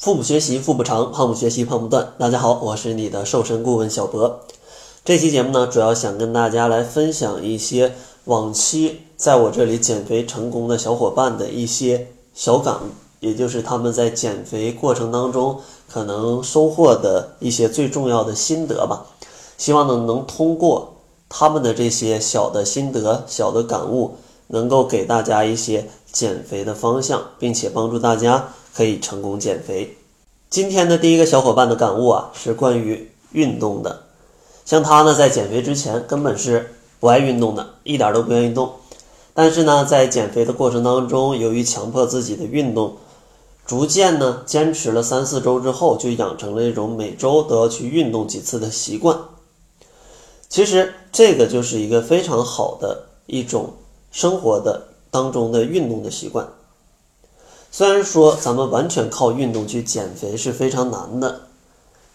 腹部学习腹部长，胖不学习胖不断。大家好，我是你的瘦身顾问小博。这期节目呢，主要想跟大家来分享一些往期在我这里减肥成功的小伙伴的一些小感悟，也就是他们在减肥过程当中可能收获的一些最重要的心得吧。希望呢，能通过他们的这些小的心得、小的感悟，能够给大家一些减肥的方向，并且帮助大家。可以成功减肥。今天的第一个小伙伴的感悟啊，是关于运动的。像他呢，在减肥之前根本是不爱运动的，一点都不愿意动。但是呢，在减肥的过程当中，由于强迫自己的运动，逐渐呢，坚持了三四周之后，就养成了一种每周都要去运动几次的习惯。其实这个就是一个非常好的一种生活的当中的运动的习惯。虽然说咱们完全靠运动去减肥是非常难的，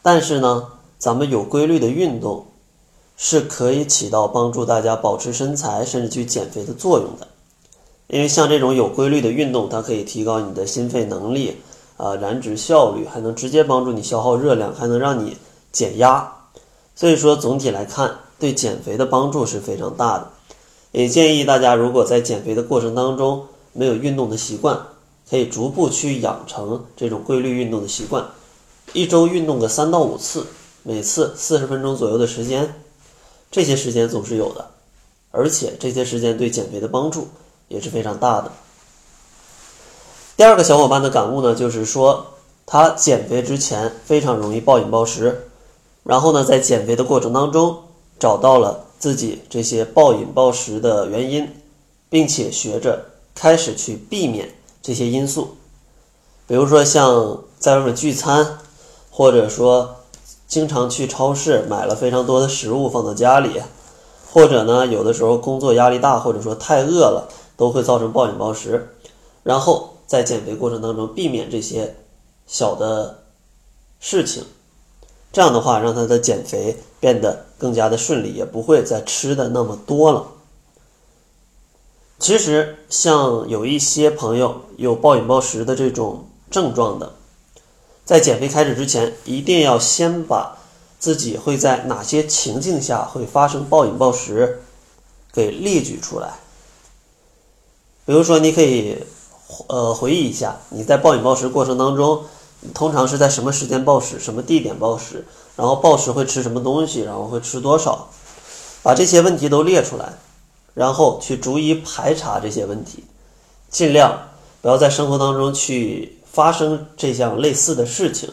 但是呢，咱们有规律的运动是可以起到帮助大家保持身材甚至去减肥的作用的。因为像这种有规律的运动，它可以提高你的心肺能力，啊，燃脂效率，还能直接帮助你消耗热量，还能让你减压。所以说，总体来看，对减肥的帮助是非常大的。也建议大家，如果在减肥的过程当中没有运动的习惯，可以逐步去养成这种规律运动的习惯，一周运动个三到五次，每次四十分钟左右的时间，这些时间总是有的，而且这些时间对减肥的帮助也是非常大的。第二个小伙伴的感悟呢，就是说他减肥之前非常容易暴饮暴食，然后呢，在减肥的过程当中找到了自己这些暴饮暴食的原因，并且学着开始去避免。这些因素，比如说像在外面聚餐，或者说经常去超市买了非常多的食物放到家里，或者呢有的时候工作压力大，或者说太饿了，都会造成暴饮暴食。然后在减肥过程当中避免这些小的事情，这样的话让他的减肥变得更加的顺利，也不会再吃的那么多了。其实，像有一些朋友有暴饮暴食的这种症状的，在减肥开始之前，一定要先把自己会在哪些情境下会发生暴饮暴食给列举出来。比如说，你可以呃回忆一下，你在暴饮暴食过程当中，通常是在什么时间暴食，什么地点暴食，然后暴食会吃什么东西，然后会吃多少，把这些问题都列出来。然后去逐一排查这些问题，尽量不要在生活当中去发生这项类似的事情。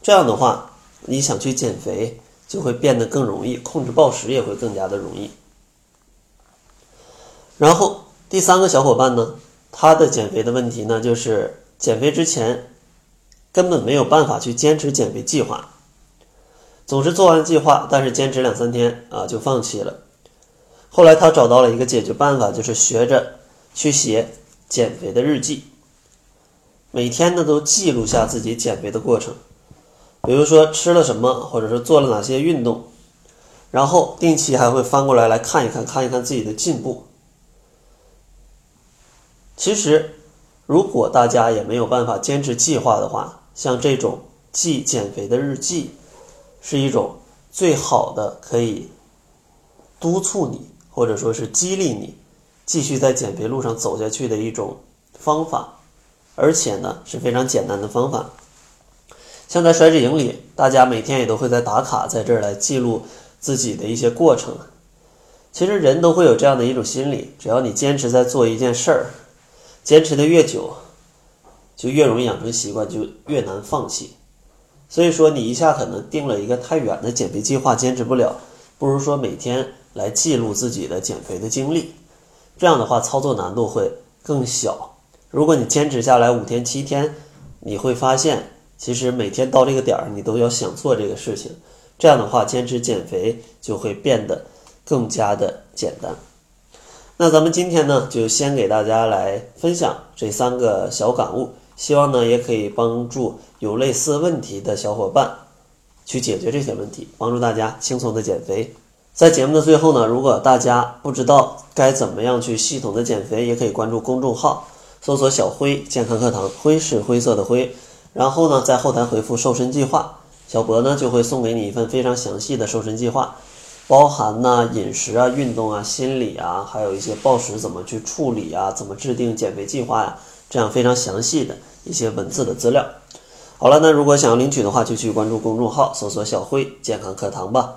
这样的话，你想去减肥就会变得更容易，控制暴食也会更加的容易。然后第三个小伙伴呢，他的减肥的问题呢，就是减肥之前根本没有办法去坚持减肥计划，总是做完计划，但是坚持两三天啊就放弃了。后来他找到了一个解决办法，就是学着去写减肥的日记，每天呢都记录下自己减肥的过程，比如说吃了什么，或者是做了哪些运动，然后定期还会翻过来来看一看，看一看自己的进步。其实，如果大家也没有办法坚持计划的话，像这种记减肥的日记，是一种最好的可以督促你。或者说是激励你继续在减肥路上走下去的一种方法，而且呢是非常简单的方法。像在甩脂营里，大家每天也都会在打卡，在这儿来记录自己的一些过程。其实人都会有这样的一种心理，只要你坚持在做一件事儿，坚持的越久，就越容易养成习惯，就越难放弃。所以说，你一下可能定了一个太远的减肥计划，坚持不了，不如说每天。来记录自己的减肥的经历，这样的话操作难度会更小。如果你坚持下来五天七天，你会发现，其实每天到这个点儿你都要想做这个事情。这样的话，坚持减肥就会变得更加的简单。那咱们今天呢，就先给大家来分享这三个小感悟，希望呢也可以帮助有类似问题的小伙伴去解决这些问题，帮助大家轻松的减肥。在节目的最后呢，如果大家不知道该怎么样去系统的减肥，也可以关注公众号，搜索“小辉健康课堂”，辉是灰色的灰，然后呢，在后台回复“瘦身计划”，小博呢就会送给你一份非常详细的瘦身计划，包含呢饮食啊、运动啊、心理啊，还有一些暴食怎么去处理啊、怎么制定减肥计划呀，这样非常详细的一些文字的资料。好了，那如果想要领取的话，就去关注公众号，搜索“小辉健康课堂”吧。